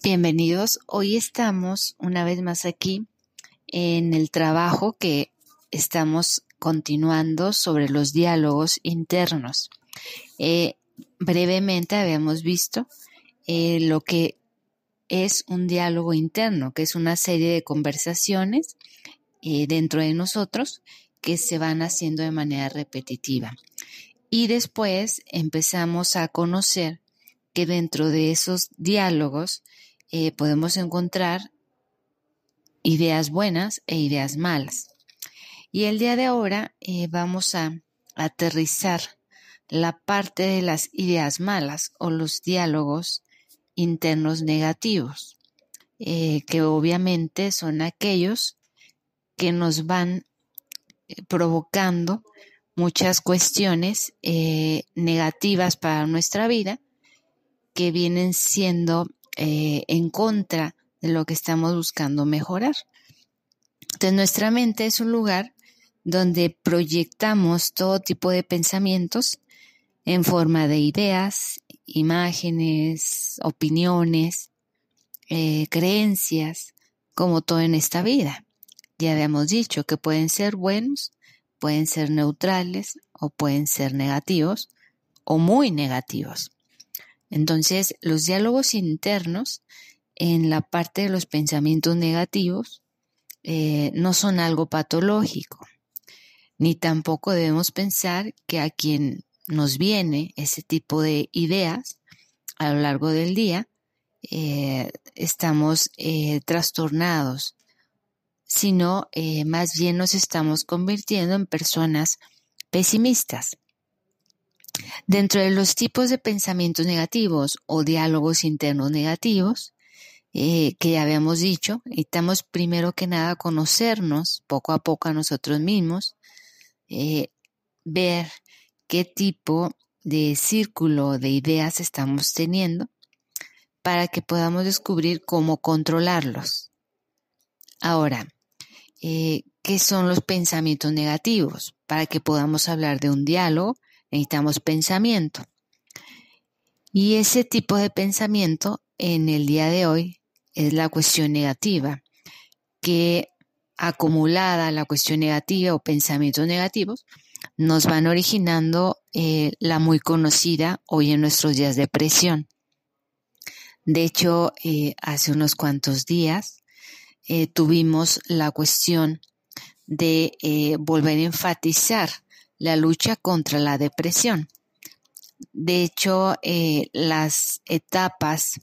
Bienvenidos. Hoy estamos una vez más aquí en el trabajo que estamos continuando sobre los diálogos internos. Eh, brevemente habíamos visto eh, lo que es un diálogo interno, que es una serie de conversaciones eh, dentro de nosotros que se van haciendo de manera repetitiva. Y después empezamos a conocer que dentro de esos diálogos eh, podemos encontrar ideas buenas e ideas malas. Y el día de ahora eh, vamos a aterrizar la parte de las ideas malas o los diálogos internos negativos, eh, que obviamente son aquellos que nos van provocando muchas cuestiones negativas para nuestra vida que vienen siendo eh, en contra de lo que estamos buscando mejorar. Entonces nuestra mente es un lugar donde proyectamos todo tipo de pensamientos en forma de ideas, imágenes, opiniones, eh, creencias, como todo en esta vida. Ya habíamos dicho que pueden ser buenos, pueden ser neutrales o pueden ser negativos o muy negativos. Entonces, los diálogos internos en la parte de los pensamientos negativos eh, no son algo patológico, ni tampoco debemos pensar que a quien nos viene ese tipo de ideas a lo largo del día, eh, estamos eh, trastornados, sino más bien nos estamos convirtiendo en personas pesimistas. Dentro de los tipos de pensamientos negativos o diálogos internos negativos, eh, que ya habíamos dicho, necesitamos primero que nada conocernos poco a poco a nosotros mismos, eh, ver qué tipo de círculo de ideas estamos teniendo para que podamos descubrir cómo controlarlos. Ahora, eh, ¿qué son los pensamientos negativos? Para que podamos hablar de un diálogo, necesitamos pensamiento. Y ese tipo de pensamiento en el día de hoy es la cuestión negativa, que acumulada la cuestión negativa o pensamientos negativos, nos van originando eh, la muy conocida hoy en nuestros días depresión. De hecho, eh, hace unos cuantos días eh, tuvimos la cuestión de volver a enfatizar la lucha contra la depresión. De hecho, eh, las etapas,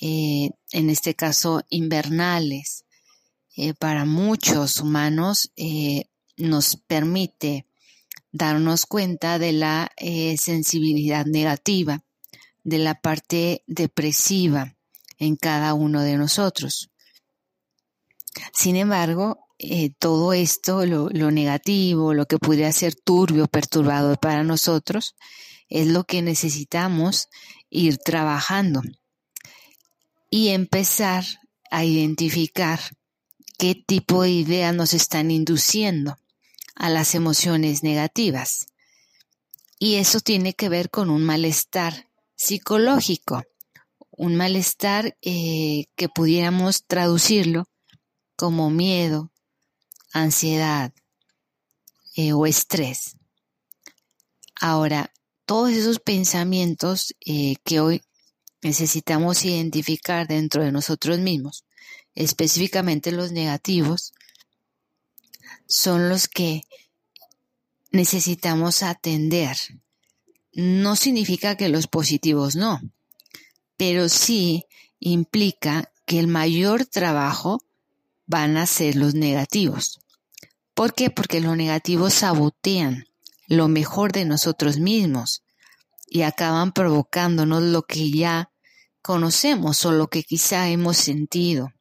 eh, en este caso invernales, eh, para muchos humanos nos permite darnos cuenta de la sensibilidad negativa, de la parte depresiva en cada uno de nosotros. Sin embargo, eh, todo esto, lo, negativo, lo que pudiera ser turbio, perturbador para nosotros, es lo que necesitamos ir trabajando y empezar a identificar qué tipo de ideas nos están induciendo a las emociones negativas. Y eso tiene que ver con un malestar psicológico, un malestar eh, que pudiéramos traducirlo como miedo, ansiedad eh, o estrés. Ahora, todos esos pensamientos eh, que hoy necesitamos identificar dentro de nosotros mismos, específicamente los negativos, son los que necesitamos atender. No significa que los positivos no, pero sí implica que el mayor trabajo van a ser los negativos. ¿Por qué? Porque los negativos sabotean lo mejor de nosotros mismos y acaban provocándonos lo que ya conocemos o lo que quizá hemos sentido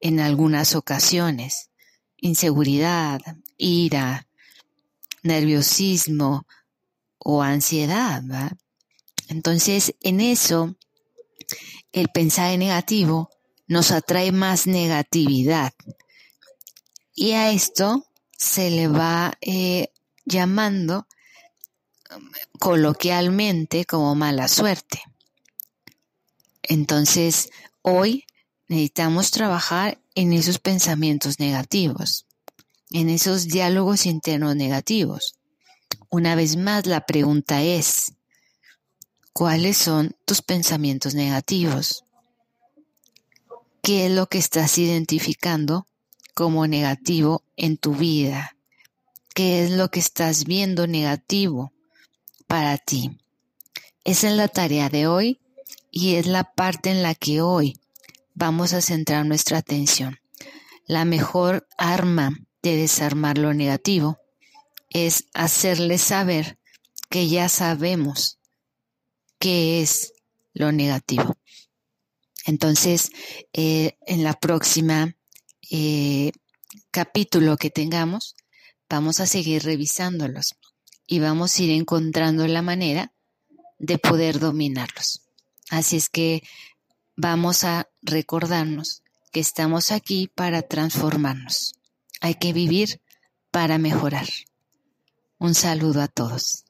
en algunas ocasiones. Inseguridad, ira, nerviosismo o ansiedad. Entonces, en eso, el pensar negativo nos atrae más negatividad. Y a esto se le va eh, llamando coloquialmente como mala suerte. Entonces, hoy necesitamos trabajar en esos pensamientos negativos, en esos diálogos internos negativos. Una vez más, la pregunta es, ¿cuáles son tus pensamientos negativos? ¿Qué es lo que estás identificando como negativo en tu vida? ¿Qué es lo que estás viendo negativo para ti? Esa es la tarea de hoy y es la parte en la que hoy vamos a centrar nuestra atención. La mejor arma de desarmar lo negativo es hacerle saber que ya sabemos qué es lo negativo. Entonces, eh, en la próxima eh, capítulo que tengamos, vamos a seguir revisándolos y vamos a ir encontrando la manera de poder dominarlos. Así es que vamos a recordarnos que estamos aquí para transformarnos. Hay que vivir para mejorar. Un saludo a todos.